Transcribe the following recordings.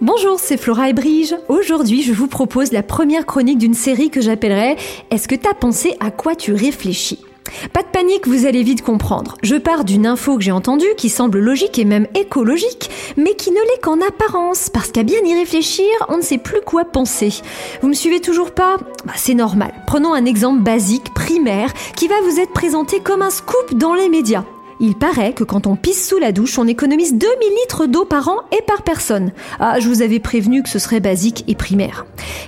Bonjour, c'est Flora et Brige. Aujourd'hui, je vous propose la première chronique d'une série que j'appellerai Est-ce que t'as pensé à quoi tu réfléchis? Pas de panique, vous allez vite comprendre. Je pars d'une info que j'ai entendue qui semble logique et même écologique, mais qui ne l'est qu'en apparence, parce qu'à bien y réfléchir, on ne sait plus quoi penser. Vous me suivez toujours pas? Bah, C'est normal. Prenons un exemple basique, primaire, qui va vous être présenté comme un scoop dans les médias. Il paraît que quand on pisse sous la douche, on économise 2000 litres d'eau par an et par personne. Ah, je vous avais prévenu que ce serait basique et primaire.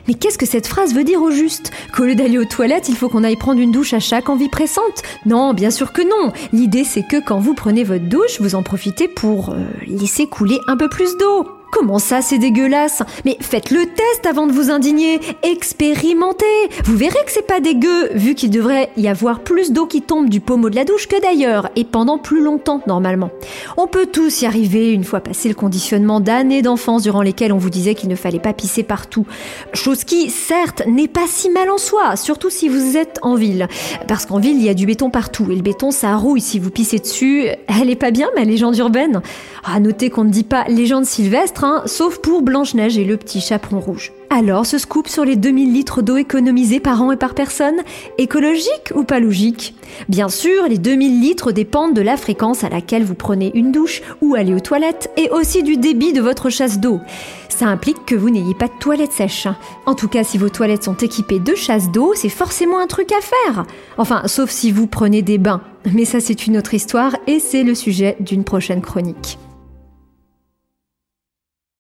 Mais qu'est-ce que cette phrase veut dire au juste? Qu'au lieu d'aller aux toilettes, il faut qu'on aille prendre une douche à chaque envie pressante? Non, bien sûr que non. L'idée c'est que quand vous prenez votre douche, vous en profitez pour euh, laisser couler un peu plus d'eau. Comment ça, c'est dégueulasse? Mais faites le test avant de vous indigner. Expérimentez. Vous verrez que c'est pas dégueu, vu qu'il devrait y avoir plus d'eau qui tombe du pommeau de la douche que d'ailleurs, et pendant plus longtemps normalement. On peut tous y arriver une fois passé le conditionnement d'années d'enfance durant lesquelles on vous disait qu'il ne fallait pas pisser partout. Chose qui, certes, n'est pas si mal en soi, surtout si vous êtes en ville. Parce qu'en ville, il y a du béton partout, et le béton, ça rouille si vous pissez dessus. Elle est pas bien, ma légende urbaine? À noter qu'on ne dit pas légende sylvestre, Sauf pour Blanche-Neige et le petit chaperon rouge. Alors, ce scoop sur les 2000 litres d'eau économisés par an et par personne, écologique ou pas logique? Bien sûr, les 2000 litres dépendent de la fréquence à laquelle vous prenez une douche ou allez aux toilettes et aussi du débit de votre chasse d'eau. Ça implique que vous n'ayez pas de toilettes sèches. En tout cas, si vos toilettes sont équipées de chasse d'eau, c'est forcément un truc à faire. Enfin, sauf si vous prenez des bains. Mais ça, c'est une autre histoire et c'est le sujet d'une prochaine chronique.